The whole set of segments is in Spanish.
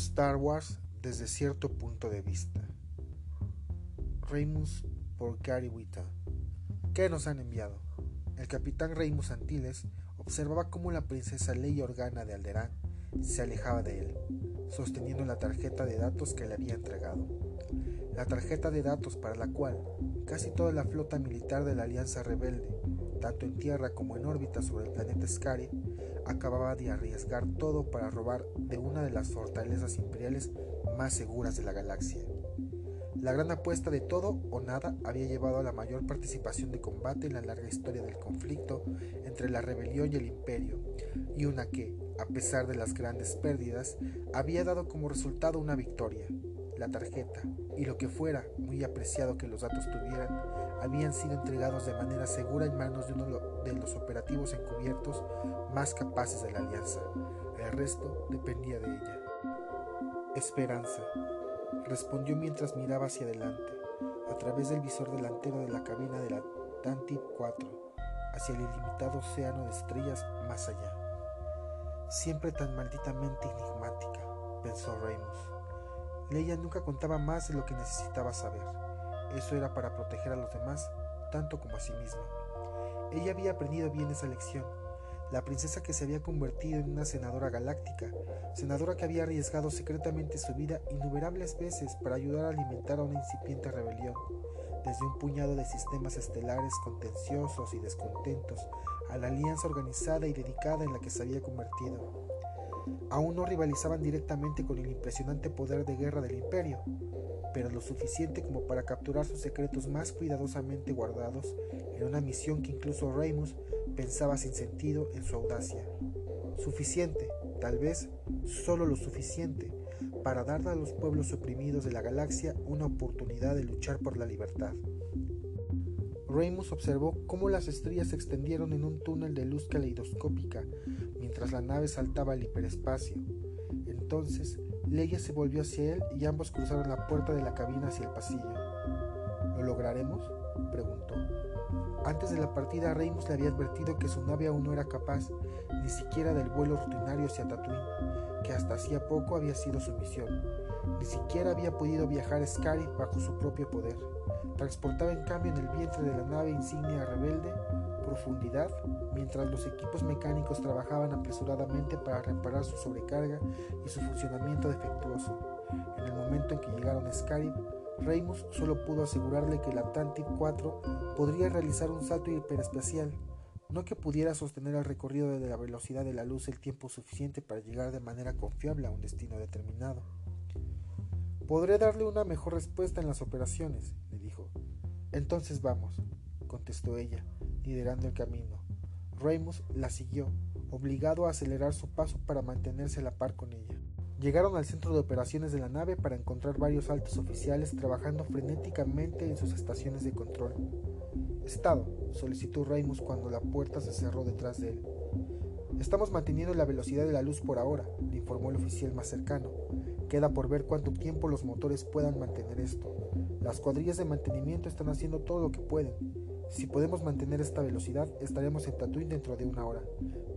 Star Wars desde cierto punto de vista. Reimus por Gary Whitta. ¿Qué nos han enviado? El capitán Reimus Antilles observaba cómo la princesa Leia Organa de Alderaan se alejaba de él, sosteniendo la tarjeta de datos que le había entregado. La tarjeta de datos para la cual casi toda la flota militar de la Alianza Rebelde, tanto en tierra como en órbita sobre el planeta Scari, acababa de arriesgar todo para robar de una de las fortalezas imperiales más seguras de la galaxia. La gran apuesta de todo o nada había llevado a la mayor participación de combate en la larga historia del conflicto entre la rebelión y el imperio, y una que, a pesar de las grandes pérdidas, había dado como resultado una victoria. La tarjeta, y lo que fuera muy apreciado que los datos tuvieran, habían sido entregados de manera segura en manos de uno de los operativos encubiertos más capaces de la alianza. El resto dependía de ella. Esperanza, respondió mientras miraba hacia adelante, a través del visor delantero de la cabina de la Tantip 4, hacia el ilimitado océano de estrellas más allá. Siempre tan malditamente enigmática, pensó Remus. Leia nunca contaba más de lo que necesitaba saber. Eso era para proteger a los demás, tanto como a sí misma. Ella había aprendido bien esa lección la princesa que se había convertido en una senadora galáctica, senadora que había arriesgado secretamente su vida innumerables veces para ayudar a alimentar a una incipiente rebelión, desde un puñado de sistemas estelares contenciosos y descontentos a la alianza organizada y dedicada en la que se había convertido. Aún no rivalizaban directamente con el impresionante poder de guerra del imperio, pero lo suficiente como para capturar sus secretos más cuidadosamente guardados en una misión que incluso Reimus pensaba sin sentido en su audacia. Suficiente, tal vez solo lo suficiente, para darle a los pueblos oprimidos de la galaxia una oportunidad de luchar por la libertad. Reimus observó cómo las estrellas se extendieron en un túnel de luz caleidoscópica mientras la nave saltaba al hiperespacio. Entonces, Leia se volvió hacia él y ambos cruzaron la puerta de la cabina hacia el pasillo. ¿Lo lograremos? preguntó. Antes de la partida, Reimus le había advertido que su nave aún no era capaz ni siquiera del vuelo rutinario hacia Tatooine, que hasta hacía poco había sido su misión. Ni siquiera había podido viajar a Scarif bajo su propio poder. Transportaba en cambio en el vientre de la nave insignia rebelde profundidad, mientras los equipos mecánicos trabajaban apresuradamente para reparar su sobrecarga y su funcionamiento defectuoso. En el momento en que llegaron a Scarif, Reimus solo pudo asegurarle que la Tantive 4 podría realizar un salto hiperespacial, no que pudiera sostener el recorrido de la velocidad de la luz el tiempo suficiente para llegar de manera confiable a un destino determinado. Podré darle una mejor respuesta en las operaciones, le dijo. Entonces vamos, contestó ella, liderando el camino. Reimus la siguió, obligado a acelerar su paso para mantenerse a la par con ella. Llegaron al centro de operaciones de la nave para encontrar varios altos oficiales trabajando frenéticamente en sus estaciones de control. Estado, solicitó Reimus cuando la puerta se cerró detrás de él. Estamos manteniendo la velocidad de la luz por ahora, le informó el oficial más cercano. Queda por ver cuánto tiempo los motores puedan mantener esto. Las cuadrillas de mantenimiento están haciendo todo lo que pueden. Si podemos mantener esta velocidad, estaremos en Tatooine dentro de una hora,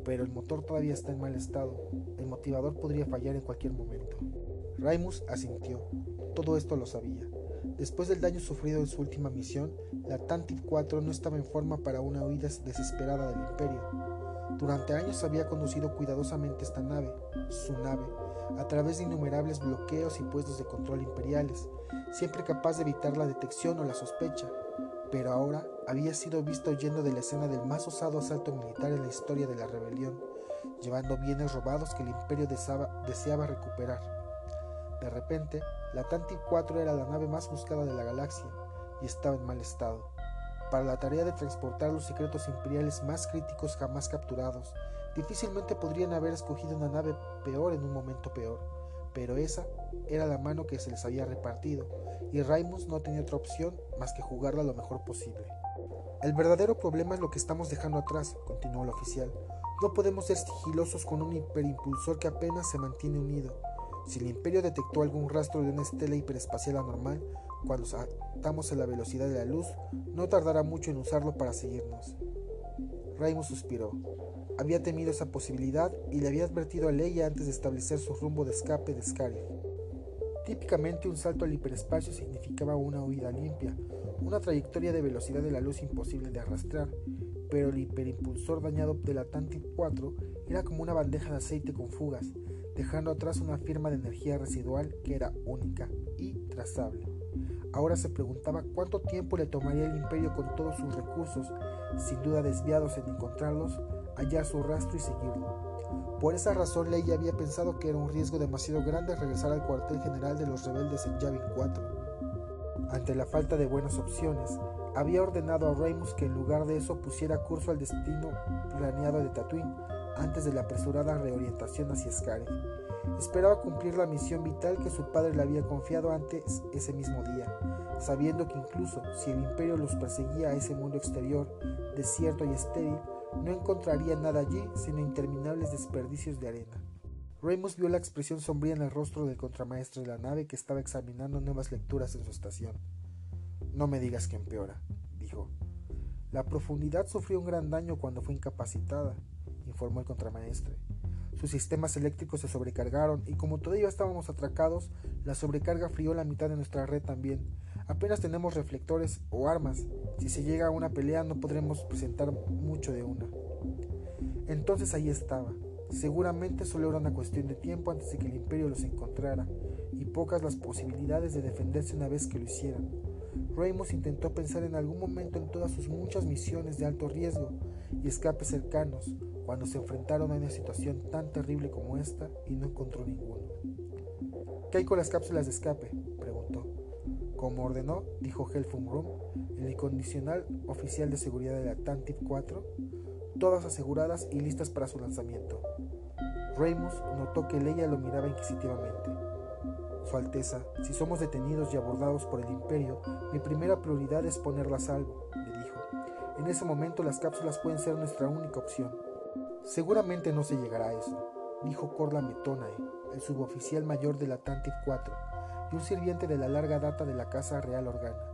pero el motor todavía está en mal estado. El motivador podría fallar en cualquier momento. Raimus asintió. Todo esto lo sabía. Después del daño sufrido en su última misión, la Tantive 4 no estaba en forma para una huida desesperada del Imperio. Durante años había conducido cuidadosamente esta nave, su nave, a través de innumerables bloqueos y puestos de control imperiales, siempre capaz de evitar la detección o la sospecha, pero ahora había sido visto huyendo de la escena del más osado asalto militar en la historia de la rebelión, llevando bienes robados que el imperio deseaba, recuperar. De repente, la Tantive 4 era la nave más buscada de la galaxia y estaba en mal estado. Para la tarea de transportar los secretos imperiales más críticos jamás capturados, difícilmente podrían haber escogido una nave peor en un momento peor pero esa era la mano que se les había repartido, y Raimus no tenía otra opción más que jugarla lo mejor posible. El verdadero problema es lo que estamos dejando atrás, continuó el oficial. No podemos ser sigilosos con un hiperimpulsor que apenas se mantiene unido. Si el imperio detectó algún rastro de una estela hiperespacial anormal, cuando saltamos a la velocidad de la luz, no tardará mucho en usarlo para seguirnos. Raimus suspiró. Había temido esa posibilidad y le había advertido a Leia antes de establecer su rumbo de escape de Scarif. Típicamente un salto al hiperespacio significaba una huida limpia, una trayectoria de velocidad de la luz imposible de arrastrar, pero el hiperimpulsor dañado del Atlantic 4 era como una bandeja de aceite con fugas, dejando atrás una firma de energía residual que era única y trazable. Ahora se preguntaba cuánto tiempo le tomaría el imperio con todos sus recursos, sin duda desviados en encontrarlos, hallar su rastro y seguirlo. Por esa razón Leia había pensado que era un riesgo demasiado grande regresar al cuartel general de los rebeldes en Yavin 4. Ante la falta de buenas opciones, había ordenado a Raimus que en lugar de eso pusiera curso al destino planeado de Tatooine antes de la apresurada reorientación hacia Scarif. Esperaba cumplir la misión vital que su padre le había confiado antes ese mismo día, sabiendo que incluso si el imperio los perseguía a ese mundo exterior, desierto y estéril, no encontraría nada allí sino interminables desperdicios de arena. Remus vio la expresión sombría en el rostro del contramaestre de la nave que estaba examinando nuevas lecturas en su estación. No me digas que empeora, dijo. La profundidad sufrió un gran daño cuando fue incapacitada, informó el contramaestre. Sus sistemas eléctricos se sobrecargaron y como todavía estábamos atracados, la sobrecarga frió la mitad de nuestra red también. Apenas tenemos reflectores o armas. Si se llega a una pelea no podremos presentar mucho de una. Entonces ahí estaba. Seguramente solo era una cuestión de tiempo antes de que el imperio los encontrara, y pocas las posibilidades de defenderse una vez que lo hicieran. Ramos intentó pensar en algún momento en todas sus muchas misiones de alto riesgo y escapes cercanos, cuando se enfrentaron a una situación tan terrible como esta y no encontró ninguno. ¿Qué hay con las cápsulas de escape? Como ordenó, dijo Helfum Room, el incondicional oficial de seguridad de la Atlantic 4, todas aseguradas y listas para su lanzamiento. Ramos notó que Leia lo miraba inquisitivamente. Su Alteza, si somos detenidos y abordados por el Imperio, mi primera prioridad es ponerla a salvo, le dijo. En ese momento las cápsulas pueden ser nuestra única opción. Seguramente no se llegará a eso, dijo Corla Metonae, el suboficial mayor del Atlantic 4 y un sirviente de la larga data de la Casa Real Organa.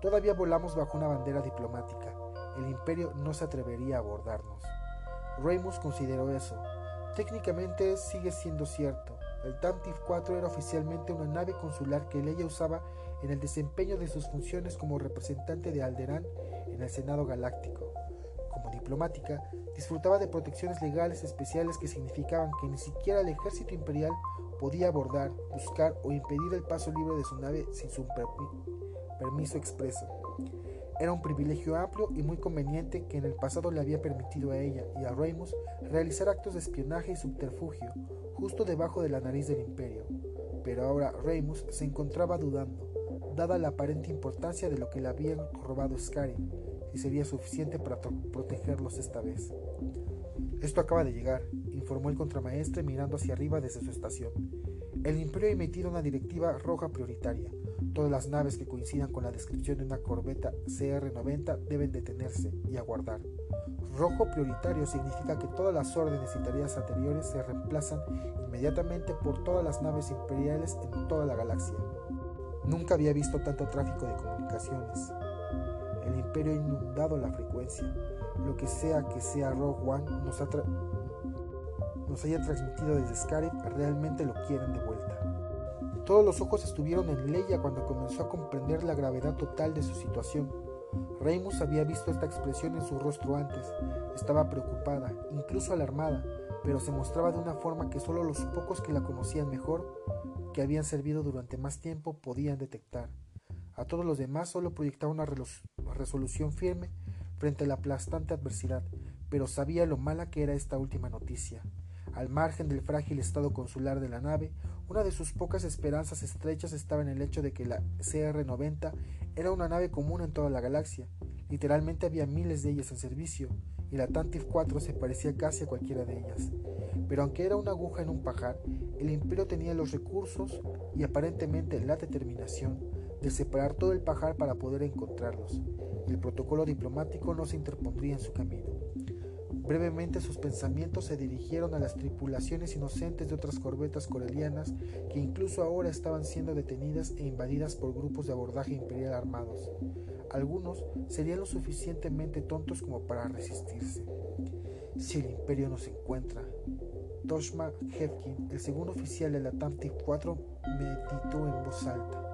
Todavía volamos bajo una bandera diplomática. El imperio no se atrevería a abordarnos. Ramos consideró eso. Técnicamente sigue siendo cierto. El Tantif 4 era oficialmente una nave consular que Leia usaba en el desempeño de sus funciones como representante de Alderaan en el Senado Galáctico. Como diplomática, disfrutaba de protecciones legales especiales que significaban que ni siquiera el ejército imperial podía abordar, buscar o impedir el paso libre de su nave sin su permiso expreso. Era un privilegio amplio y muy conveniente que en el pasado le había permitido a ella y a Ramos realizar actos de espionaje y subterfugio justo debajo de la nariz del imperio. Pero ahora Ramos se encontraba dudando, dada la aparente importancia de lo que le habían robado Scarin, y sería suficiente para protegerlos esta vez. Esto acaba de llegar, informó el contramaestre mirando hacia arriba desde su estación. El Imperio ha emitido una directiva roja prioritaria. Todas las naves que coincidan con la descripción de una corbeta CR-90 deben detenerse y aguardar. Rojo prioritario significa que todas las órdenes y tareas anteriores se reemplazan inmediatamente por todas las naves imperiales en toda la galaxia. Nunca había visto tanto tráfico de comunicaciones. El imperio ha inundado la frecuencia. Lo que sea que sea Rogue One nos, nos haya transmitido desde Scarif realmente lo quieren de vuelta. Todos los ojos estuvieron en Leia cuando comenzó a comprender la gravedad total de su situación. Reimus había visto esta expresión en su rostro antes. Estaba preocupada, incluso alarmada, pero se mostraba de una forma que solo los pocos que la conocían mejor, que habían servido durante más tiempo, podían detectar. A todos los demás solo proyectaba una resolución firme frente a la aplastante adversidad, pero sabía lo mala que era esta última noticia. Al margen del frágil estado consular de la nave, una de sus pocas esperanzas estrechas estaba en el hecho de que la CR-90 era una nave común en toda la galaxia. Literalmente había miles de ellas en servicio, y la Tantif 4 se parecía casi a cualquiera de ellas. Pero aunque era una aguja en un pajar, el imperio tenía los recursos y aparentemente la determinación de separar todo el pajar para poder encontrarlos. El protocolo diplomático no se interpondría en su camino. Brevemente sus pensamientos se dirigieron a las tripulaciones inocentes de otras corbetas corelianas que incluso ahora estaban siendo detenidas e invadidas por grupos de abordaje imperial armados. Algunos serían lo suficientemente tontos como para resistirse. si el imperio nos encuentra. Toshma Hefkin, el segundo oficial de la TAMTIF 4, meditó en voz alta.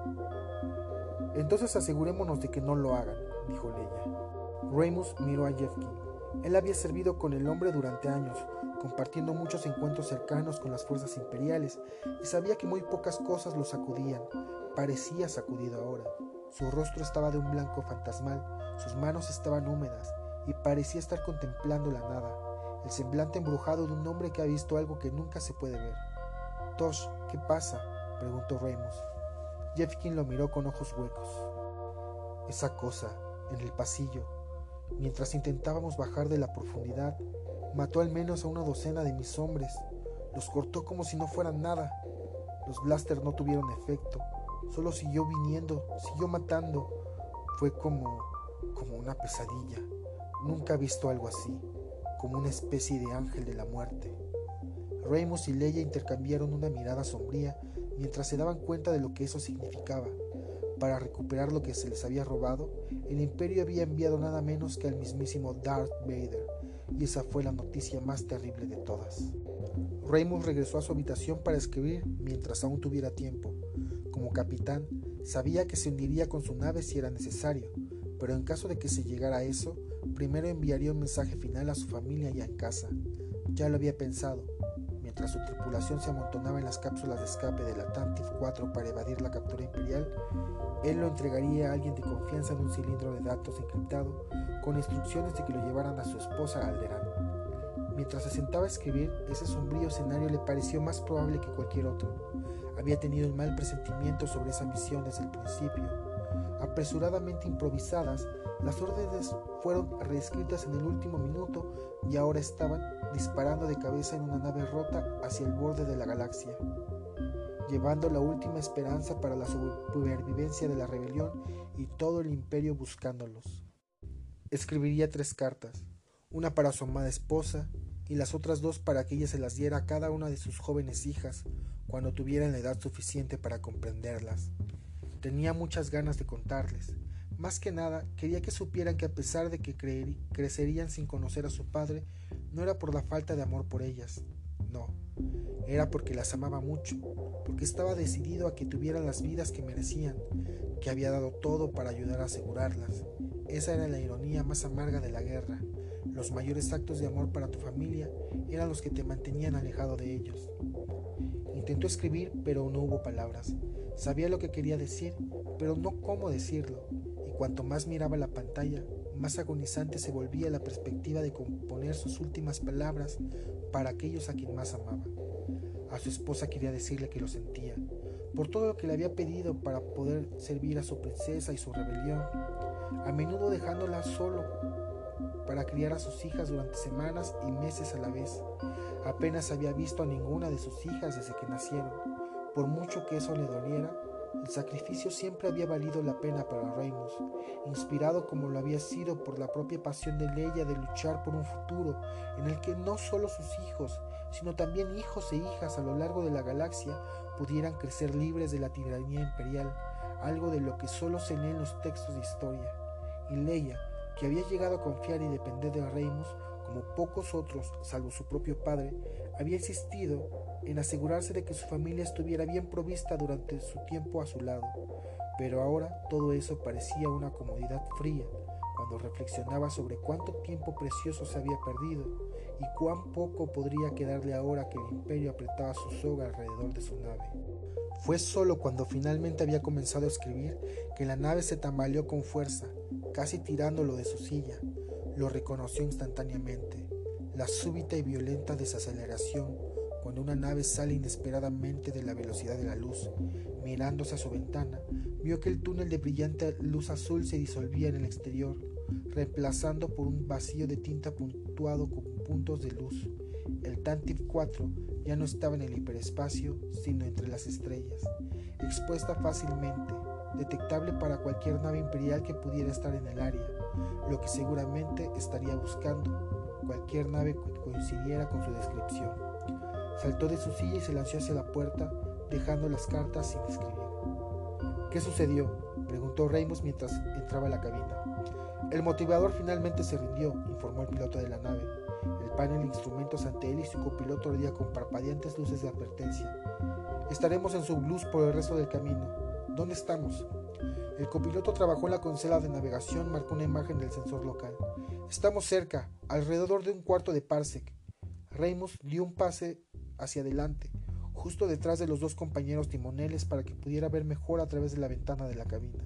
Entonces asegurémonos de que no lo hagan, dijo Leia. Remus miró a Jefkin. Él había servido con el hombre durante años, compartiendo muchos encuentros cercanos con las fuerzas imperiales, y sabía que muy pocas cosas lo sacudían. Parecía sacudido ahora. Su rostro estaba de un blanco fantasmal, sus manos estaban húmedas, y parecía estar contemplando la nada, el semblante embrujado de un hombre que ha visto algo que nunca se puede ver. Tosh, ¿qué pasa? preguntó Remus. Jeffkin lo miró con ojos huecos. Esa cosa, en el pasillo, mientras intentábamos bajar de la profundidad, mató al menos a una docena de mis hombres. Los cortó como si no fueran nada. Los blasters no tuvieron efecto. Solo siguió viniendo, siguió matando. Fue como... como una pesadilla. Nunca he visto algo así, como una especie de ángel de la muerte. Remus y Leia intercambiaron una mirada sombría mientras se daban cuenta de lo que eso significaba. Para recuperar lo que se les había robado, el imperio había enviado nada menos que al mismísimo Darth Vader, y esa fue la noticia más terrible de todas. Remus regresó a su habitación para escribir mientras aún tuviera tiempo. Como capitán, sabía que se hundiría con su nave si era necesario, pero en caso de que se llegara a eso, primero enviaría un mensaje final a su familia ya en casa. Ya lo había pensado, mientras su tripulación se amontonaba en las cápsulas de escape de la Tantif 4 para evadir la captura imperial, él lo entregaría a alguien de confianza en un cilindro de datos encriptado con instrucciones de que lo llevaran a su esposa Alderán. Mientras se sentaba a escribir, ese sombrío escenario le pareció más probable que cualquier otro. Había tenido un mal presentimiento sobre esa misión desde el principio. Apresuradamente improvisadas, las órdenes fueron reescritas en el último minuto y ahora estaban disparando de cabeza en una nave rota hacia el borde de la galaxia, llevando la última esperanza para la supervivencia de la rebelión y todo el imperio buscándolos. Escribiría tres cartas, una para su amada esposa y las otras dos para que ella se las diera a cada una de sus jóvenes hijas cuando tuvieran la edad suficiente para comprenderlas. Tenía muchas ganas de contarles, más que nada, quería que supieran que a pesar de que crecerían sin conocer a su padre, no era por la falta de amor por ellas, no, era porque las amaba mucho, porque estaba decidido a que tuvieran las vidas que merecían, que había dado todo para ayudar a asegurarlas. Esa era la ironía más amarga de la guerra. Los mayores actos de amor para tu familia eran los que te mantenían alejado de ellos. Intentó escribir, pero no hubo palabras. Sabía lo que quería decir, pero no cómo decirlo. Cuanto más miraba la pantalla, más agonizante se volvía la perspectiva de componer sus últimas palabras para aquellos a quien más amaba. A su esposa quería decirle que lo sentía, por todo lo que le había pedido para poder servir a su princesa y su rebelión, a menudo dejándola solo para criar a sus hijas durante semanas y meses a la vez. Apenas había visto a ninguna de sus hijas desde que nacieron. Por mucho que eso le doliera, el sacrificio siempre había valido la pena para Remus, inspirado como lo había sido por la propia pasión de Leia de luchar por un futuro en el que no solo sus hijos, sino también hijos e hijas a lo largo de la galaxia pudieran crecer libres de la tiranía imperial, algo de lo que solo se lee en los textos de historia. Y Leia, que había llegado a confiar y depender de Remus, como pocos otros, salvo su propio padre, había insistido en asegurarse de que su familia estuviera bien provista durante su tiempo a su lado. Pero ahora todo eso parecía una comodidad fría cuando reflexionaba sobre cuánto tiempo precioso se había perdido y cuán poco podría quedarle ahora que el imperio apretaba su soga alrededor de su nave. Fue solo cuando finalmente había comenzado a escribir que la nave se tambaleó con fuerza, casi tirándolo de su silla. Lo reconoció instantáneamente. La súbita y violenta desaceleración cuando una nave sale inesperadamente de la velocidad de la luz. Mirándose a su ventana, vio que el túnel de brillante luz azul se disolvía en el exterior, reemplazando por un vacío de tinta puntuado con puntos de luz. El Tantif 4 ya no estaba en el hiperespacio, sino entre las estrellas, expuesta fácilmente, detectable para cualquier nave imperial que pudiera estar en el área, lo que seguramente estaría buscando cualquier nave que coincidiera con su descripción. Saltó de su silla y se lanzó hacia la puerta, dejando las cartas sin escribir. ¿Qué sucedió? preguntó Remus mientras entraba a la cabina. El motivador finalmente se rindió, informó el piloto de la nave. El panel de instrumentos ante él y su copiloto ardía con parpadeantes luces de advertencia. Estaremos en Subluz por el resto del camino. ¿Dónde estamos? El copiloto trabajó en la consola de navegación, marcó una imagen del sensor local. Estamos cerca, alrededor de un cuarto de parsec. Reimus dio un pase hacia adelante, justo detrás de los dos compañeros timoneles para que pudiera ver mejor a través de la ventana de la cabina.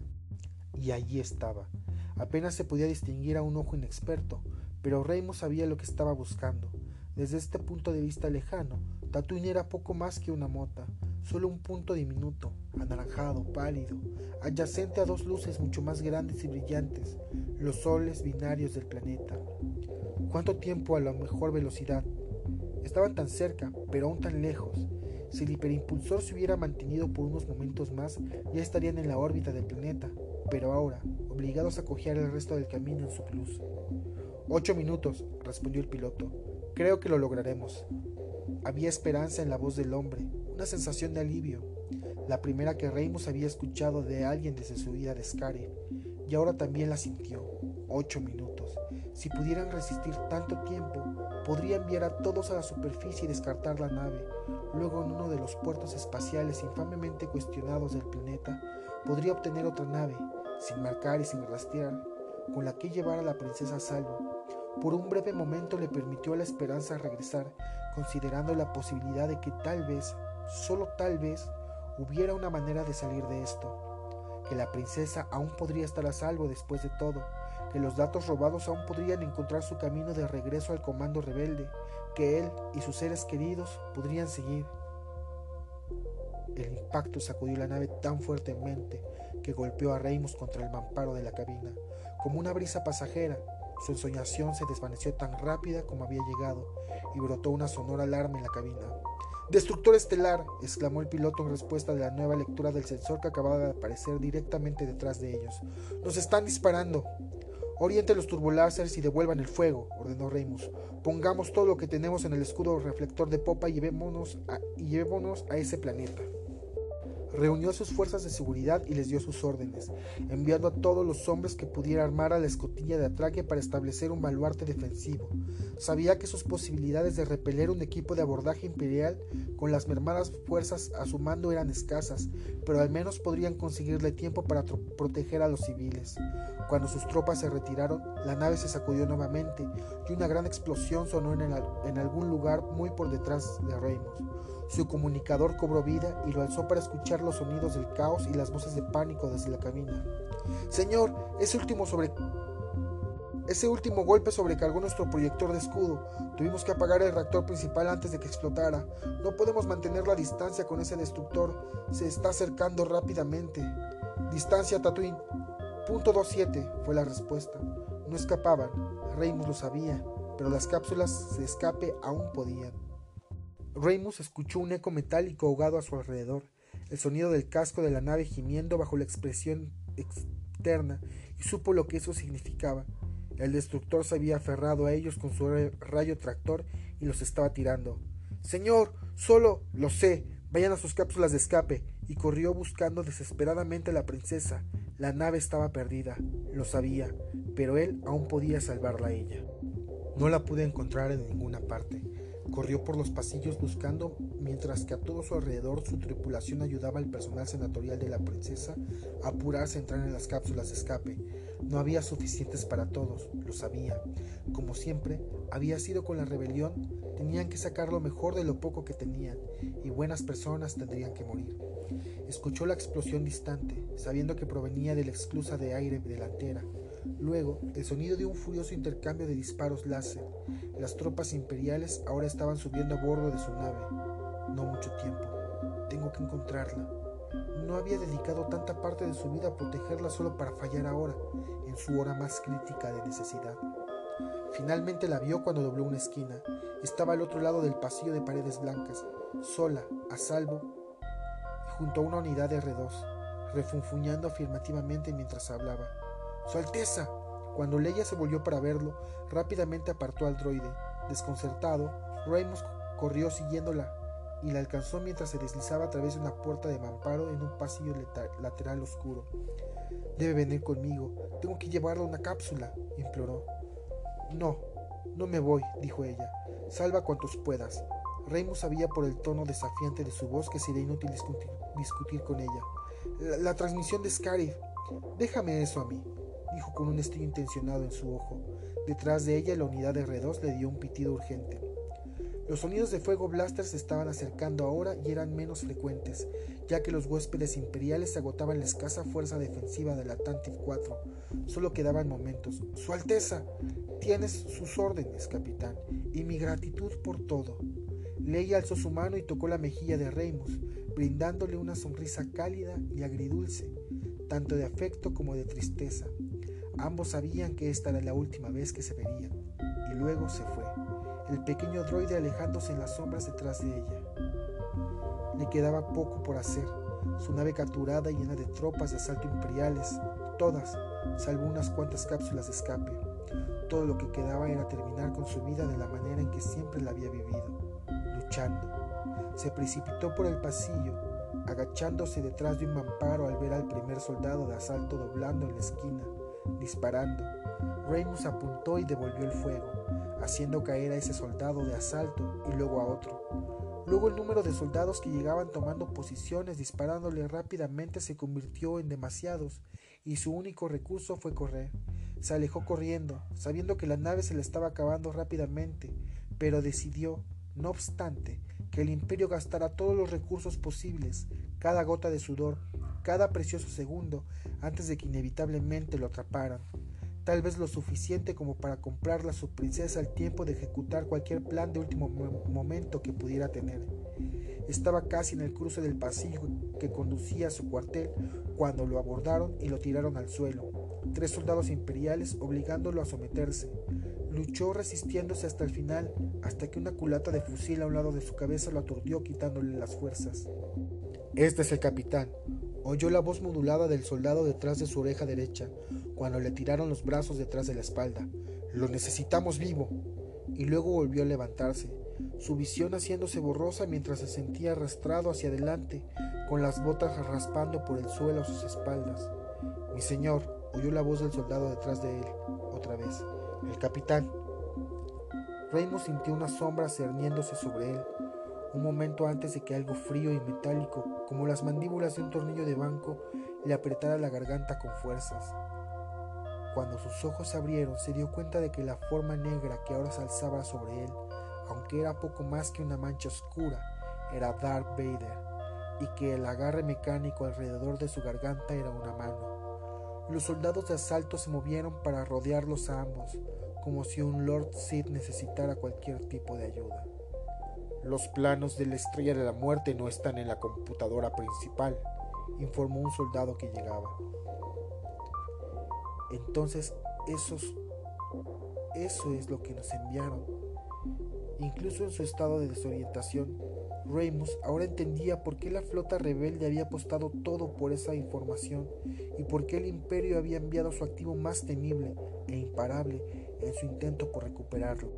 Y allí estaba. Apenas se podía distinguir a un ojo inexperto, pero Reimus sabía lo que estaba buscando. Desde este punto de vista lejano, Tatooine era poco más que una mota, solo un punto diminuto, anaranjado, pálido, adyacente a dos luces mucho más grandes y brillantes, los soles binarios del planeta. ¿Cuánto tiempo a la mejor velocidad? Estaban tan cerca, pero aún tan lejos. Si el hiperimpulsor se hubiera mantenido por unos momentos más, ya estarían en la órbita del planeta, pero ahora, obligados a cojear el resto del camino en su luz. Ocho minutos, respondió el piloto. Creo que lo lograremos. Había esperanza en la voz del hombre, una sensación de alivio, la primera que Reimus había escuchado de alguien desde su vida de Scare, y ahora también la sintió. Ocho minutos. Si pudieran resistir tanto tiempo, podría enviar a todos a la superficie y descartar la nave. Luego, en uno de los puertos espaciales infamemente cuestionados del planeta, podría obtener otra nave, sin marcar y sin rastrear, con la que llevar a la princesa a salvo. Por un breve momento le permitió a la esperanza regresar, considerando la posibilidad de que tal vez solo tal vez hubiera una manera de salir de esto, que la princesa aún podría estar a salvo después de todo, que los datos robados aún podrían encontrar su camino de regreso al comando rebelde, que él y sus seres queridos podrían seguir. El impacto sacudió la nave tan fuertemente que golpeó a Reimus contra el mamparo de la cabina, como una brisa pasajera. Su ensoñación se desvaneció tan rápida como había llegado y brotó una sonora alarma en la cabina. Destructor estelar, exclamó el piloto en respuesta de la nueva lectura del sensor que acababa de aparecer directamente detrás de ellos. Nos están disparando. Oriente los turbolásers y devuelvan el fuego, ordenó Reimus. Pongamos todo lo que tenemos en el escudo reflector de popa y y llevémonos a ese planeta reunió sus fuerzas de seguridad y les dio sus órdenes, enviando a todos los hombres que pudiera armar a la escotilla de atraque para establecer un baluarte defensivo. Sabía que sus posibilidades de repeler un equipo de abordaje imperial con las mermadas fuerzas a su mando eran escasas, pero al menos podrían conseguirle tiempo para proteger a los civiles. Cuando sus tropas se retiraron, la nave se sacudió nuevamente y una gran explosión sonó en, algún lugar muy por detrás de Reynolds. Su comunicador cobró vida y lo alzó para escuchar los sonidos del caos y las voces de pánico desde la cabina. Señor, ese último sobre ese último golpe sobrecargó nuestro proyector de escudo. Tuvimos que apagar el reactor principal antes de que explotara. No podemos mantener la distancia con ese destructor. Se está acercando rápidamente. Distancia Tatooine. Punto 27 fue la respuesta. No escapaban. Reimus lo sabía, pero las cápsulas de escape aún podían. Reimus escuchó un eco metálico ahogado a su alrededor, el sonido del casco de la nave gimiendo bajo la expresión externa, y supo lo que eso significaba. El destructor se había aferrado a ellos con su rayo tractor y los estaba tirando. Señor, solo lo sé. Vayan a sus cápsulas de escape. Y corrió buscando desesperadamente a la princesa. La nave estaba perdida, lo sabía, pero él aún podía salvarla a ella. No la pude encontrar en ninguna parte. Corrió por los pasillos buscando, mientras que a todo su alrededor su tripulación ayudaba al personal senatorial de la princesa a apurarse a entrar en las cápsulas de escape. No había suficientes para todos, lo sabía. Como siempre, había sido con la rebelión, tenían que sacar lo mejor de lo poco que tenían, y buenas personas tendrían que morir. Escuchó la explosión distante, sabiendo que provenía de la exclusa de aire delantera. Luego, el sonido de un furioso intercambio de disparos láser. Las tropas imperiales ahora estaban subiendo a bordo de su nave. No mucho tiempo. Tengo que encontrarla. No había dedicado tanta parte de su vida a protegerla solo para fallar ahora, en su hora más crítica de necesidad. Finalmente la vio cuando dobló una esquina. Estaba al otro lado del pasillo de paredes blancas, sola, a salvo, junto a una unidad de R2, refunfuñando afirmativamente mientras hablaba. Su Alteza. Cuando Leia se volvió para verlo, rápidamente apartó al droide. Desconcertado, Ramos corrió siguiéndola y la alcanzó mientras se deslizaba a través de una puerta de mamparo en un pasillo lateral oscuro. Debe venir conmigo. Tengo que llevarla a una cápsula, imploró. No, No me voy, dijo ella. Salva cuantos puedas. Remus sabía por el tono desafiante de su voz que sería inútil discutir, con ella. La, transmisión de Scarif. Déjame eso a mí, dijo con un estillo intencionado en su ojo. Detrás de ella la unidad de R2 le dio un pitido urgente. Los sonidos de fuego blaster se estaban acercando ahora y eran menos frecuentes, ya que los huéspedes imperiales agotaban la escasa fuerza defensiva del Atlantic 4. Solo quedaban momentos. Su Alteza, tienes sus órdenes, capitán, y mi gratitud por todo. Leia alzó su mano y tocó la mejilla de Remus, brindándole una sonrisa cálida y agridulce, tanto de afecto como de tristeza. Ambos sabían que esta era la última vez que se verían, y luego se fue el pequeño droide alejándose en las sombras detrás de ella. Le quedaba poco por hacer, su nave capturada y llena de tropas de asalto imperiales, todas, salvo unas cuantas cápsulas de escape. Todo lo que quedaba era terminar con su vida de la manera en que siempre la había vivido, luchando. Se precipitó por el pasillo, agachándose detrás de un mamparo al ver al primer soldado de asalto doblando en la esquina, disparando. Reynolds apuntó y devolvió el fuego haciendo caer a ese soldado de asalto y luego a otro. Luego el número de soldados que llegaban tomando posiciones disparándole rápidamente se convirtió en demasiados y su único recurso fue correr. Se alejó corriendo, sabiendo que la nave se le estaba acabando rápidamente, pero decidió, no obstante, que el imperio gastara todos los recursos posibles, cada gota de sudor, cada precioso segundo, antes de que inevitablemente lo atraparan tal vez lo suficiente como para comprarla a su princesa al tiempo de ejecutar cualquier plan de último momento que pudiera tener. Estaba casi en el cruce del pasillo que conducía a su cuartel cuando lo abordaron y lo tiraron al suelo. Tres soldados imperiales obligándolo a someterse. Luchó resistiéndose hasta el final, hasta que una culata de fusil a un lado de su cabeza lo aturdió quitándole las fuerzas. Este es el capitán, oyó la voz modulada del soldado detrás de su oreja derecha, cuando le tiraron los brazos detrás de la espalda. Lo necesitamos vivo. Y luego volvió a levantarse, su visión haciéndose borrosa mientras se sentía arrastrado hacia adelante, con las botas raspando por el suelo a sus espaldas. Mi señor, oyó la voz del soldado detrás de él, otra vez. El capitán. Raymond sintió una sombra cerniéndose sobre él, un momento antes de que algo frío y metálico, como las mandíbulas de un tornillo de banco, le apretara la garganta con fuerzas. Cuando sus ojos se abrieron, se dio cuenta de que la forma negra que ahora se alzaba sobre él, aunque era poco más que una mancha oscura, era Darth Vader, y que el agarre mecánico alrededor de su garganta era una mano. Los soldados de asalto se movieron para rodearlos a ambos, como si un Lord Sith necesitara cualquier tipo de ayuda. Los planos de la estrella de la muerte no están en la computadora principal, informó un soldado que llegaba. Entonces, eso es lo que nos enviaron. Incluso en su estado de desorientación, Remus ahora entendía por qué la flota rebelde había apostado todo por esa información y por qué el imperio había enviado su activo más temible e imparable en su intento por recuperarlo.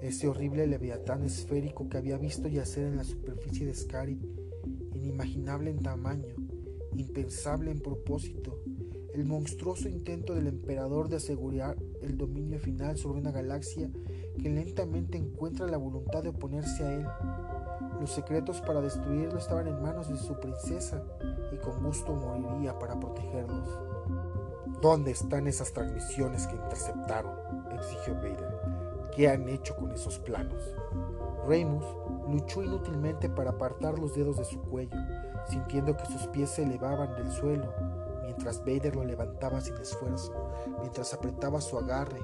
Ese horrible leviatán esférico que había visto yacer en la superficie de Scarif, inimaginable en tamaño, impensable en propósito, el monstruoso intento del emperador de asegurar el dominio final sobre una galaxia que lentamente encuentra la voluntad de oponerse a él. Los secretos para destruirlo estaban en manos de su princesa y con gusto moriría para protegerlos. ¿Dónde están esas transmisiones que interceptaron? exigió Vader. ¿Qué han hecho con esos planos? Remus luchó inútilmente para apartar los dedos de su cuello, sintiendo que sus pies se elevaban del suelo mientras Vader lo levantaba sin esfuerzo, mientras apretaba su agarre,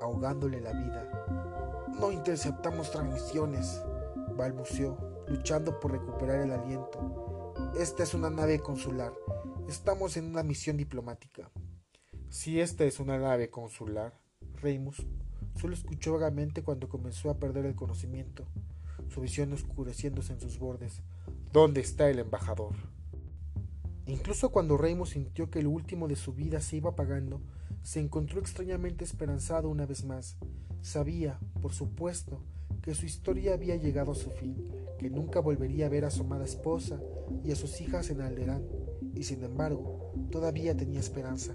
ahogándole la vida. No interceptamos transmisiones, balbuceó, luchando por recuperar el aliento. Esta es una nave consular. Estamos en una misión diplomática. Si esta es una nave consular, Reimus solo escuchó vagamente cuando comenzó a perder el conocimiento, su visión oscureciéndose en sus bordes. ¿Dónde está el embajador? Incluso cuando Reimo sintió que el último de su vida se iba apagando, se encontró extrañamente esperanzado una vez más. Sabía, por supuesto, que su historia había llegado a su fin, que nunca volvería a ver a su amada esposa y a sus hijas en Alderán, y sin embargo, todavía tenía esperanza.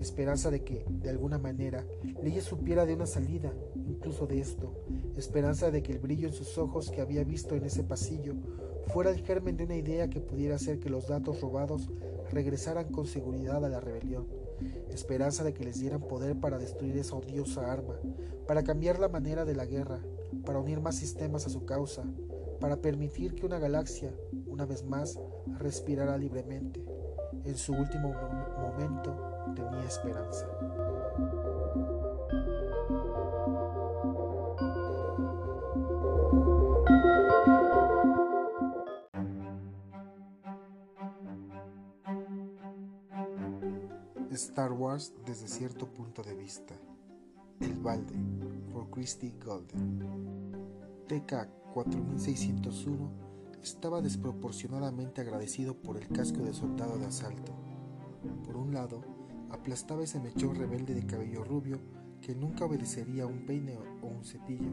Esperanza de que, de alguna manera, Leyes supiera de una salida, incluso de esto, esperanza de que el brillo en sus ojos que había visto en ese pasillo fuera el germen de una idea que pudiera hacer que los datos robados regresaran con seguridad a la rebelión, esperanza de que les dieran poder para destruir esa odiosa arma, para cambiar la manera de la guerra, para unir más sistemas a su causa, para permitir que una galaxia, una vez más, respirara libremente. En su último momento tenía esperanza. Star Wars desde cierto punto de vista. El balde, por Christy Golden. TK-4601 estaba desproporcionadamente agradecido por el casco de soldado de asalto. Por un lado, aplastaba ese mechón rebelde de cabello rubio que nunca obedecería a un peine o un cepillo,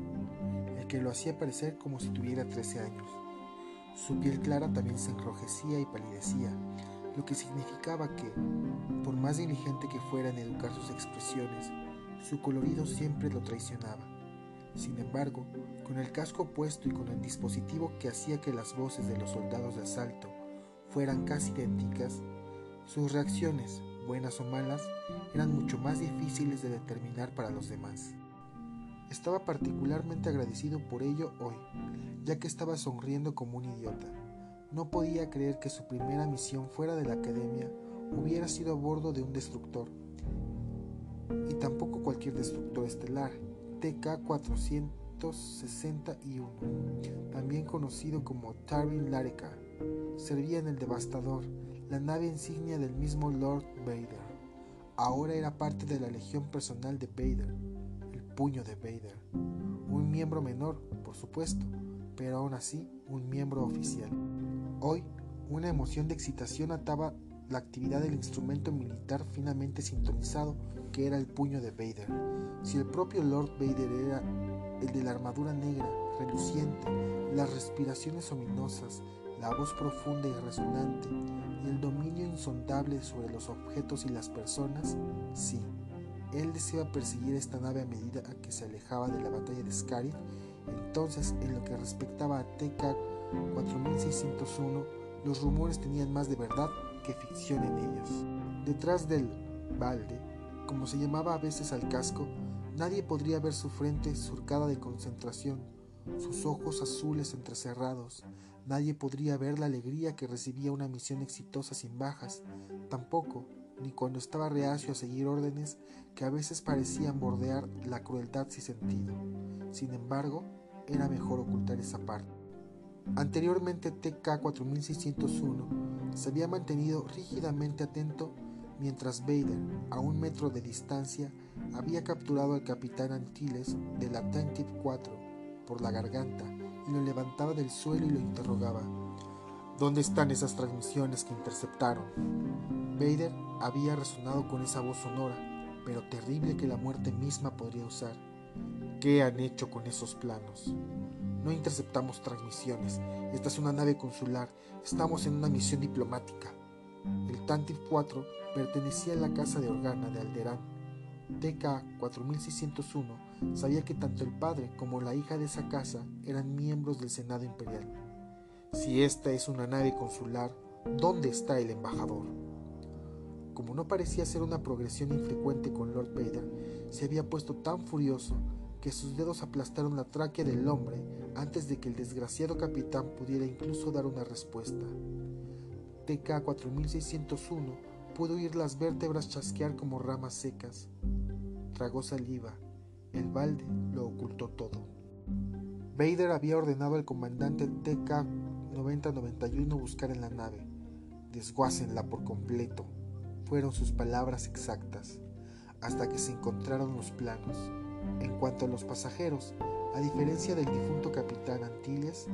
el que lo hacía parecer como si tuviera 13 años. Su piel clara también se enrojecía y palidecía, lo que significaba que, por más diligente que fuera en educar sus expresiones, su colorido siempre lo traicionaba. Sin embargo, con el casco puesto y con el dispositivo que hacía que las voces de los soldados de asalto fueran casi idénticas, sus reacciones, buenas o malas, eran mucho más difíciles de determinar para los demás. Estaba particularmente agradecido por ello hoy, ya que estaba sonriendo como un idiota. No podía creer que su primera misión fuera de la academia hubiera sido a bordo de un destructor. Y tampoco cualquier destructor estelar, TK-461, también conocido como Tarin Lareka. Servía en el Devastador, la nave insignia del mismo Lord Vader. Ahora era parte de la legión personal de Vader, el puño de Vader. Un miembro menor, por supuesto, pero aún así un miembro oficial. Hoy, una emoción de excitación ataba la actividad del instrumento militar finamente sintonizado que era el puño de Vader. Si el propio Lord Vader era el de la armadura negra, reluciente, las respiraciones ominosas, la voz profunda y resonante y el dominio insondable sobre los objetos y las personas, sí, él deseaba perseguir esta nave a medida que se alejaba de la batalla de Scarif, entonces en lo que respectaba a TK 4601, los rumores tenían más de verdad que ficción en ellos. Detrás del balde, como se llamaba a veces al casco, nadie podría ver su frente surcada de concentración, sus ojos azules entrecerrados, nadie podría ver la alegría que recibía una misión exitosa sin bajas, tampoco, ni cuando estaba reacio a seguir órdenes que a veces parecían bordear la crueldad sin sentido. Sin embargo, era mejor ocultar esa parte. Anteriormente TK-4601 se había mantenido rígidamente atento mientras Vader, a un metro de distancia, había capturado al capitán Antilles del Attentive 4 por la garganta y lo levantaba del suelo y lo interrogaba. ¿Dónde están esas transmisiones que interceptaron? Vader había resonado con esa voz sonora, pero terrible que la muerte misma podría usar. ¿Qué han hecho con esos planos? No interceptamos transmisiones. Esta es una nave consular. Estamos en una misión diplomática. El Tantif 4 pertenecía a la casa de Organa de Alderán. TK 4601 sabía que tanto el padre como la hija de esa casa eran miembros del Senado Imperial. Si esta es una nave consular, ¿dónde está el embajador? Como no parecía ser una progresión infrecuente con Lord Vader, se había puesto tan furioso que sus dedos aplastaron la tráquea del hombre antes de que el desgraciado capitán pudiera incluso dar una respuesta. TK-4601 pudo oír las vértebras chasquear como ramas secas. Tragó saliva. El balde lo ocultó todo. Vader había ordenado al comandante TK-9091 buscar en la nave. Desguácenla por completo, fueron sus palabras exactas, hasta que se encontraron los planos. En cuanto a los pasajeros, a diferencia del difunto capitán Antilles,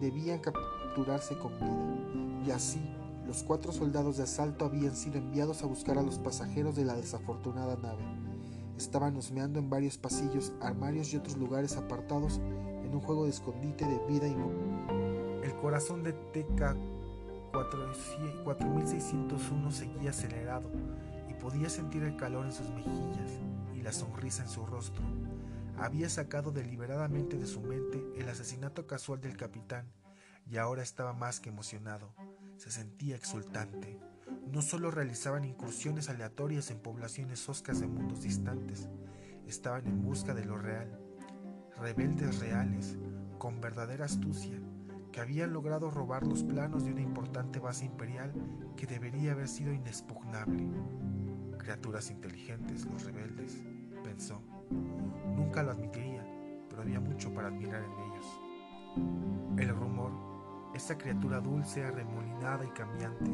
debían capturarse con vida, y así los cuatro soldados de asalto habían sido enviados a buscar a los pasajeros de la desafortunada nave. Estaban husmeando en varios pasillos, armarios y otros lugares apartados en un juego de escondite de vida y muerte. El corazón de TK 4601 seguía acelerado Podía sentir el calor en sus mejillas y la sonrisa en su rostro. Había sacado deliberadamente de su mente el asesinato casual del capitán y ahora estaba más que emocionado. Se sentía exultante. No solo realizaban incursiones aleatorias en poblaciones oscas de mundos distantes, estaban en busca de lo real. Rebeldes reales, con verdadera astucia, que habían logrado robar los planos de una importante base imperial que debería haber sido inexpugnable. Criaturas inteligentes, los rebeldes, pensó. Nunca lo admitiría, pero había mucho para admirar en ellos. El rumor, esa criatura dulce, arremolinada y cambiante,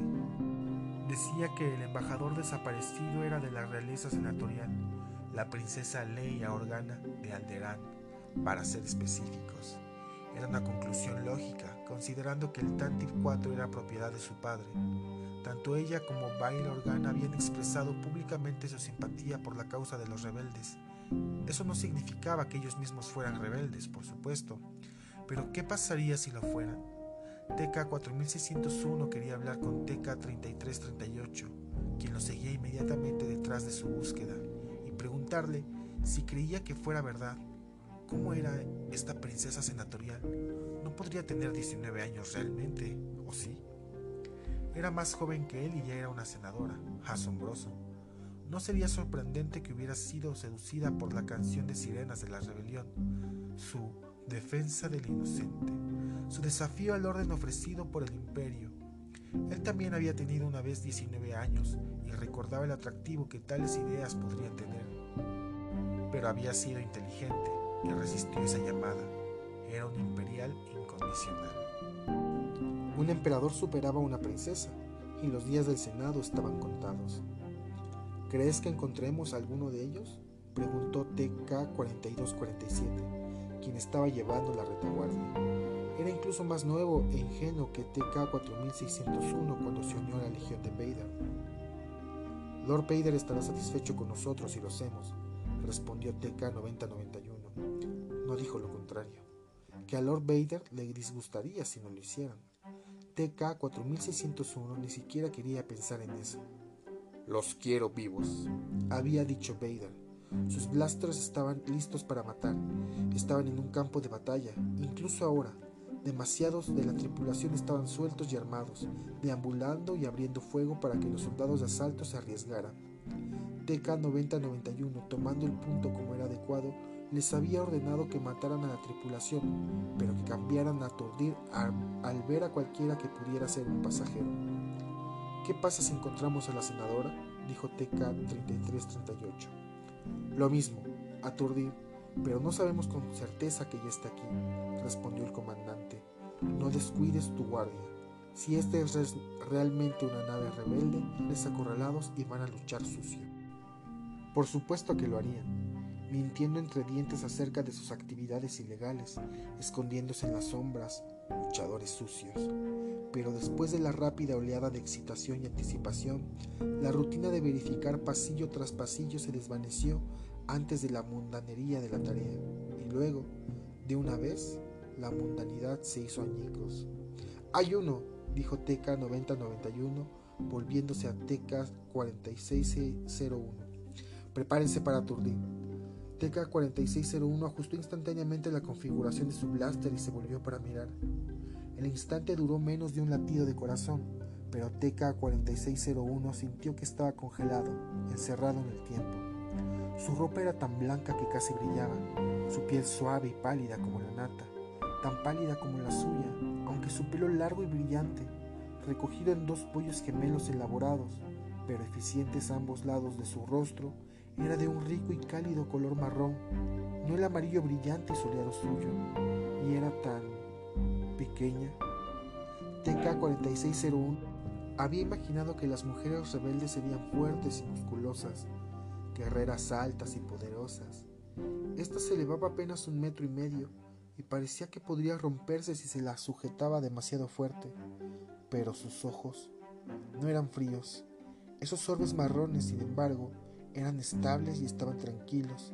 decía que el embajador desaparecido era de la realeza senatorial, la princesa Leia Organa de Alderaan, para ser específicos. Era una conclusión lógica, considerando que el Tantive 4 era propiedad de su padre. Tanto ella como Bail Organa habían expresado públicamente su simpatía por la causa de los rebeldes. Eso no significaba que ellos mismos fueran rebeldes, por supuesto. Pero ¿qué pasaría si lo fueran? TK-4601 quería hablar con TK-3338, quien lo seguía inmediatamente detrás de su búsqueda, y preguntarle si creía que fuera verdad ¿Cómo era esta princesa senatorial? No podría tener 19 años realmente, ¿o sí? Era más joven que él y ya era una senadora. Asombroso. No sería sorprendente que hubiera sido seducida por la canción de sirenas de la rebelión, su defensa del inocente, su desafío al orden ofrecido por el imperio. Él también había tenido una vez 19 años y recordaba el atractivo que tales ideas podrían tener. Pero había sido inteligente que resistió esa llamada. Era un imperial incondicional. Un emperador superaba a una princesa y los días del Senado estaban contados. ¿Crees que encontremos alguno de ellos? preguntó TK-4247, quien estaba llevando la retaguardia. Era incluso más nuevo e ingenuo que TK-4601 cuando se unió a la Legión de Vader. Lord Vader estará satisfecho con nosotros si lo hacemos, respondió TK-9091 no dijo lo contrario, que a Lord Vader le disgustaría si no lo hicieran. TK-4601 ni siquiera quería pensar en eso. Los quiero vivos, había dicho Vader. Sus blasters estaban listos para matar. Estaban en un campo de batalla. Incluso ahora, demasiados de la tripulación estaban sueltos y armados, deambulando y abriendo fuego para que los soldados de asalto se arriesgaran. TK-9091, tomando el punto como era adecuado, les había ordenado que mataran a la tripulación, pero que cambiaran a aturdir al, ver a cualquiera que pudiera ser un pasajero. ¿Qué pasa si encontramos a la senadora? dijo TK-3338. Lo mismo, aturdir, pero no sabemos con certeza que ya está aquí, respondió el comandante. No descuides tu guardia. Si esta es realmente una nave rebelde, les acorralados y van a luchar sucio. Por supuesto que lo harían, mintiendo entre dientes acerca de sus actividades ilegales, escondiéndose en las sombras, luchadores sucios. Pero después de la rápida oleada de excitación y anticipación, la rutina de verificar pasillo tras pasillo se desvaneció antes de la mundanería de la tarea, y luego, de una vez, la mundanidad se hizo añicos. Hay uno, dijo TK 9091, volviéndose a TK 4601. Prepárense para aturdir. TK-4601 ajustó instantáneamente la configuración de su blaster y se volvió para mirar. El instante duró menos de un latido de corazón, pero TK-4601 sintió que estaba congelado, encerrado en el tiempo. Su ropa era tan blanca que casi brillaba, su piel suave y pálida como la nata, tan pálida como la suya, aunque su pelo largo y brillante, recogido en dos pollos gemelos elaborados, pero eficientes a ambos lados de su rostro, era de un rico y cálido color marrón, no el amarillo brillante y soleado suyo, y era tan pequeña. TK-4601 había imaginado que las mujeres rebeldes serían fuertes y musculosas, guerreras altas y poderosas. Esta se elevaba apenas un metro y medio y parecía que podría romperse si se la sujetaba demasiado fuerte, pero sus ojos no eran fríos. Esos orbes marrones, sin embargo, eran estables y estaban tranquilos.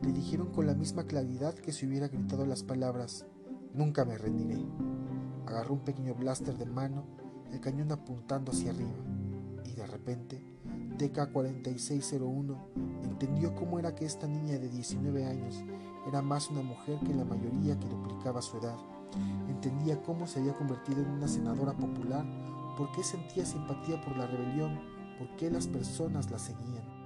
Le dijeron con la misma claridad que si hubiera gritado las palabras, Nunca me rendiré. Agarró un pequeño blaster de mano, el cañón apuntando hacia arriba, y de repente TK4601 entendió cómo era que esta niña de 19 años era más una mujer que la mayoría que duplicaba su edad. Entendía cómo se había convertido en una senadora popular, por qué sentía simpatía por la rebelión, por qué las personas la seguían.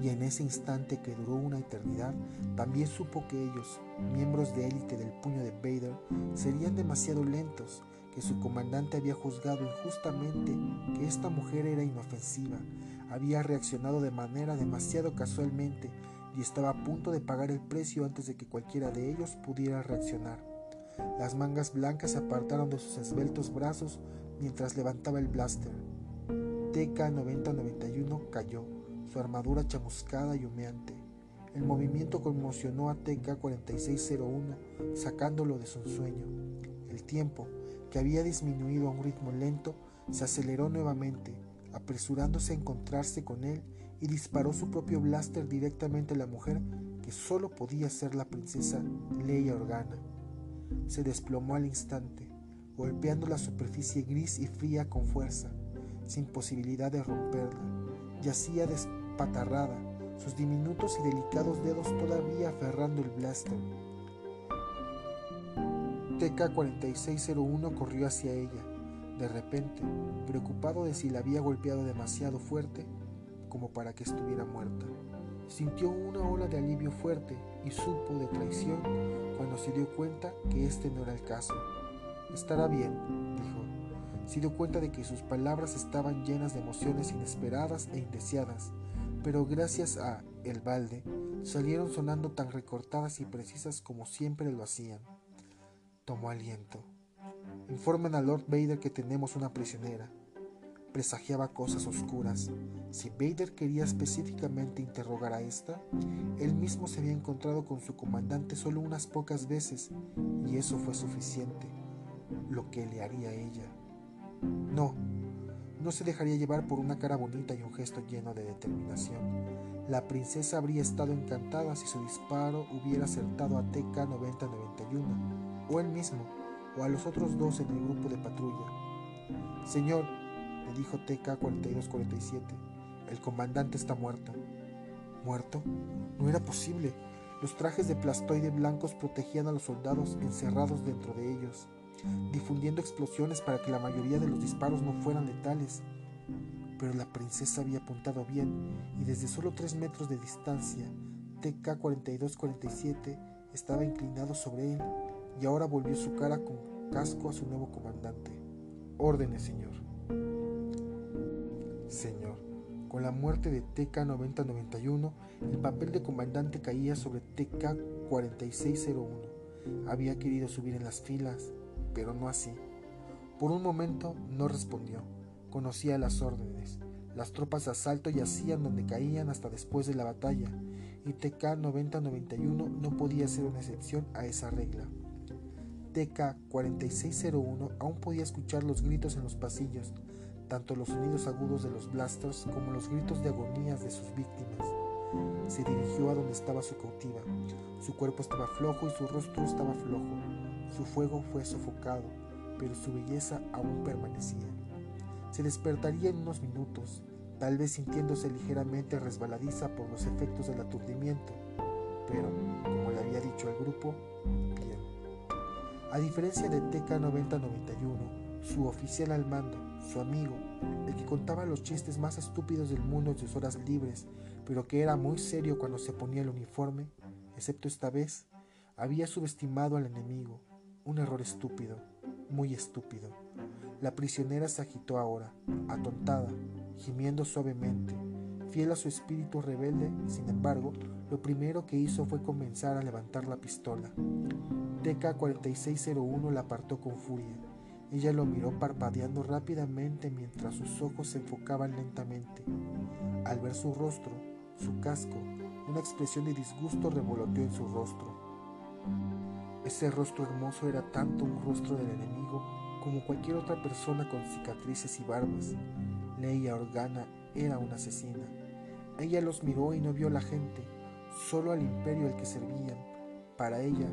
Y en ese instante que duró una eternidad, también supo que ellos, miembros de élite del puño de Vader, serían demasiado lentos, que su comandante había juzgado injustamente que esta mujer era inofensiva, había reaccionado de manera demasiado casualmente y estaba a punto de pagar el precio antes de que cualquiera de ellos pudiera reaccionar. Las mangas blancas se apartaron de sus esbeltos brazos mientras levantaba el blaster. TK-9091 cayó, su armadura chamuscada y humeante. El movimiento conmocionó a TK-4601, sacándolo de su sueño. El tiempo, que había disminuido a un ritmo lento, se aceleró nuevamente, apresurándose a encontrarse con él y disparó su propio blaster directamente a la mujer que solo podía ser la princesa Leia Organa. Se desplomó al instante, golpeando la superficie gris y fría con fuerza, sin posibilidad de romperla. Yacía despatarrada, sus diminutos y delicados dedos todavía aferrando el blaster. TK-4601 corrió hacia ella. De repente, preocupado de si la había golpeado demasiado fuerte como para que estuviera muerta, sintió una ola de alivio fuerte y supo de traición cuando se dio cuenta que este no era el caso. Estará bien, dijo. Se dio cuenta de que sus palabras estaban llenas de emociones inesperadas e indeseadas, pero gracias a el balde salieron sonando tan recortadas y precisas como siempre lo hacían. Tomó aliento. Informan a Lord Vader que tenemos una prisionera. Presagiaba cosas oscuras. Si Vader quería específicamente interrogar a esta, él mismo se había encontrado con su comandante solo unas pocas veces, y eso fue suficiente. Lo que le haría ella. No, no se dejaría llevar por una cara bonita y un gesto lleno de determinación. La princesa habría estado encantada si su disparo hubiera acertado a TK-9091 o él mismo, o a los otros dos en el grupo de patrulla. Señor, le dijo TK-4247, el comandante está muerto. ¿Muerto? No era posible. Los trajes de plastoide blancos protegían a los soldados encerrados dentro de ellos, difundiendo explosiones para que la mayoría de los disparos no fueran letales. Pero la princesa había apuntado bien y desde solo tres metros de distancia, TK-4247 estaba inclinado sobre él y ahora volvió su cara con casco a su nuevo comandante. Órdenes, señor. Señor, con la muerte de TK-9091, el papel de comandante caía sobre TK-4601. Había querido subir en las filas, pero no así. Por un momento no respondió. Conocía las órdenes. Las tropas de asalto yacían donde caían hasta después de la batalla, y TK-9091 no podía ser una excepción a esa regla. TK-4601 aún podía escuchar los gritos en los pasillos, tanto los sonidos agudos de los blasters como los gritos de agonías de sus víctimas. Se dirigió a donde estaba su cautiva. Su cuerpo estaba flojo y su rostro estaba flojo. Su fuego fue sofocado, pero su belleza aún permanecía. Se despertaría en unos minutos, tal vez sintiéndose ligeramente resbaladiza por los efectos del aturdimiento, pero, como le había dicho al grupo, a diferencia de TK-9091, su oficial al mando, su amigo, el que contaba los chistes más estúpidos del mundo en sus horas libres, pero que era muy serio cuando se ponía el uniforme, excepto esta vez, había subestimado al enemigo. Un error estúpido, muy estúpido. La prisionera se agitó ahora, atontada, gimiendo suavemente. Fiel a su espíritu rebelde, sin embargo, lo primero que hizo fue comenzar a levantar la pistola. TK-4601 la apartó con furia. Ella lo miró parpadeando rápidamente mientras sus ojos se enfocaban lentamente. Al ver su rostro, su casco, una expresión de disgusto revoloteó en su rostro. Ese rostro hermoso era tanto un rostro del enemigo como cualquier otra persona con cicatrices y barbas. Leia Organa era una asesina. Ella los miró y no vio a la gente, solo al imperio al que servían para ella,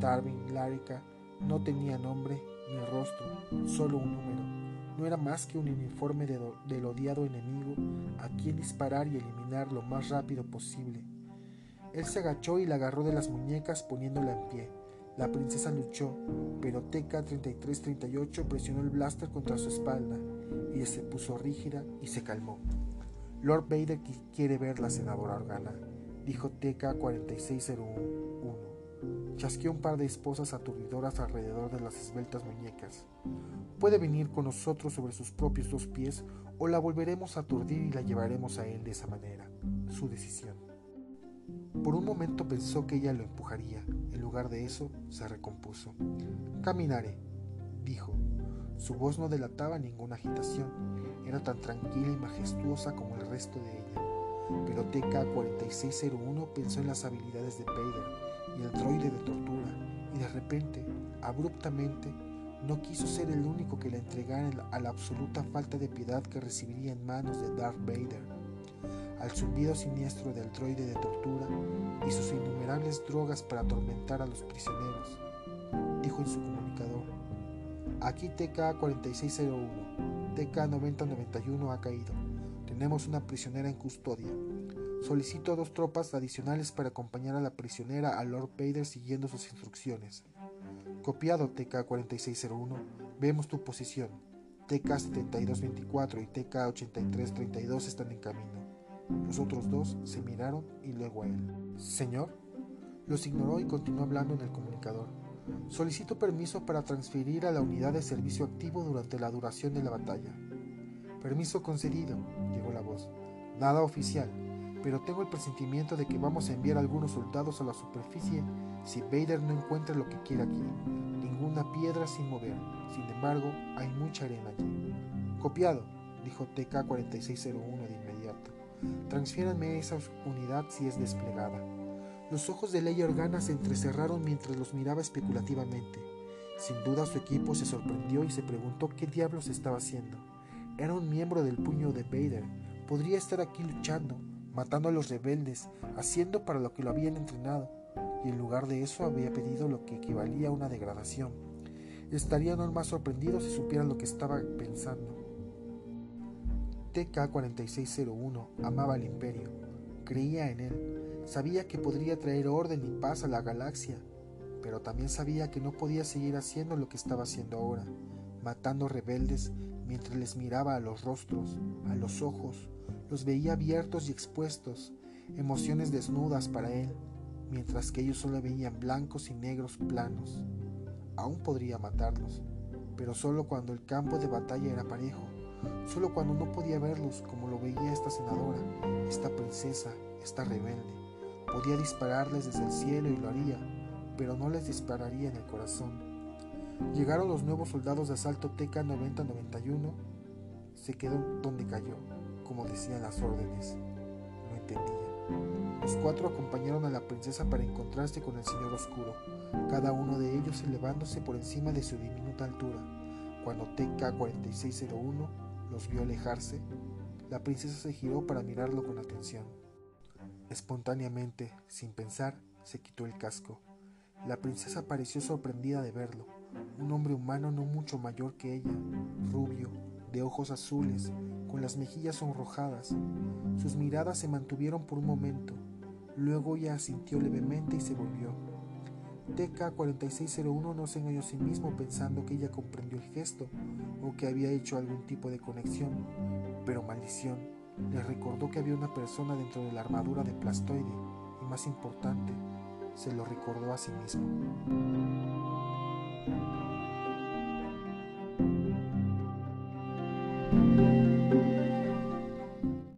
Darwin Larica no tenía nombre ni rostro, solo un número. no era más que un uniforme del odiado enemigo a quien disparar y eliminar lo más rápido posible. Él se agachó y la agarró de las muñecas poniéndola en pie. La princesa luchó, pero TK-3338 presionó el blaster contra su espalda. y se puso rígida y se calmó. Lord Vader quiere ver la senadora Organa, dijo TK-4601. Chasqueó un par de esposas aturdidoras alrededor de las esbeltas muñecas. Puede venir con nosotros sobre sus propios dos pies o la volveremos a aturdir y la llevaremos a él de esa manera. Su decisión. Por un momento pensó que ella lo empujaría. En lugar de eso, se recompuso. Caminaré, dijo. Su voz no delataba ninguna agitación. Era tan tranquila y majestuosa como el resto de ella. Pero TK-4601 pensó en las habilidades de Vader y el droide de tortura, y de repente, abruptamente, no quiso ser el único que le entregara a la absoluta falta de piedad que recibiría en manos de Darth Vader, al zumbido siniestro del droide de tortura y sus innumerables drogas para atormentar a los prisioneros, dijo en su comunicador. Aquí TK-4601, TK-9091 ha caído. Tenemos una prisionera en custodia. Solicito dos tropas adicionales para acompañar a la prisionera a Lord Vader siguiendo sus instrucciones. Copiado TK-4601, vemos tu posición. TK-7224 y TK-8332 están en camino. Los otros dos se miraron y luego a él. Señor, los ignoró y continuó hablando en el comunicador. Solicito permiso para transferir a la unidad de servicio activo durante la duración de la batalla. Permiso concedido, llegó la voz. Nada oficial, pero tengo el presentimiento de que vamos a enviar algunos soldados a la superficie si Vader no encuentra lo que quiere aquí. Ninguna piedra sin mover. Sin embargo, hay mucha arena allí. Copiado, dijo TK-4601 de inmediato. Transfiéranme esa unidad si es desplegada. Los ojos de Leia Organa se entrecerraron mientras los miraba especulativamente. Sin duda su equipo se sorprendió y se preguntó qué diablos estaba haciendo. Era un miembro del puño de Vader. Podría estar aquí luchando, matando a los rebeldes, haciendo para lo que lo habían entrenado, y en lugar de eso había pedido lo que equivalía a una degradación. Estarían aún más sorprendidos si supieran lo que estaba pensando. TK-4601 amaba al imperio, creía en él, sabía que podría traer orden y paz a la galaxia, pero también sabía que no podía seguir haciendo lo que estaba haciendo ahora, matando rebeldes mientras les miraba a los rostros, a los ojos, los veía abiertos y expuestos, emociones desnudas para él, mientras que ellos solo veían blancos y negros planos. Aún podría matarlos, pero solo cuando el campo de batalla era parejo, solo cuando no podía verlos como lo veía esta senadora, esta princesa, esta rebelde. Podía dispararles desde el cielo y lo haría, pero no les dispararía en el corazón. Llegaron los nuevos soldados de asalto TK-9091, se quedó donde cayó como decían las órdenes. No entendía. Los cuatro acompañaron a la princesa para encontrarse con el Señor Oscuro, cada uno de ellos elevándose por encima de su diminuta altura. Cuando TK-4601 los vio alejarse, la princesa se giró para mirarlo con atención. Espontáneamente, sin pensar, se quitó el casco. La princesa pareció sorprendida de verlo, un hombre humano no mucho mayor que ella, rubio, de ojos azules, con las mejillas sonrojadas. Sus miradas se mantuvieron por un momento, luego ella asintió levemente y se volvió. TK-4601 no se engañó a sí mismo pensando que ella comprendió el gesto o que había hecho algún tipo de conexión, pero maldición, le recordó que había una persona dentro de la armadura de plastoide y más importante, se lo recordó a sí mismo.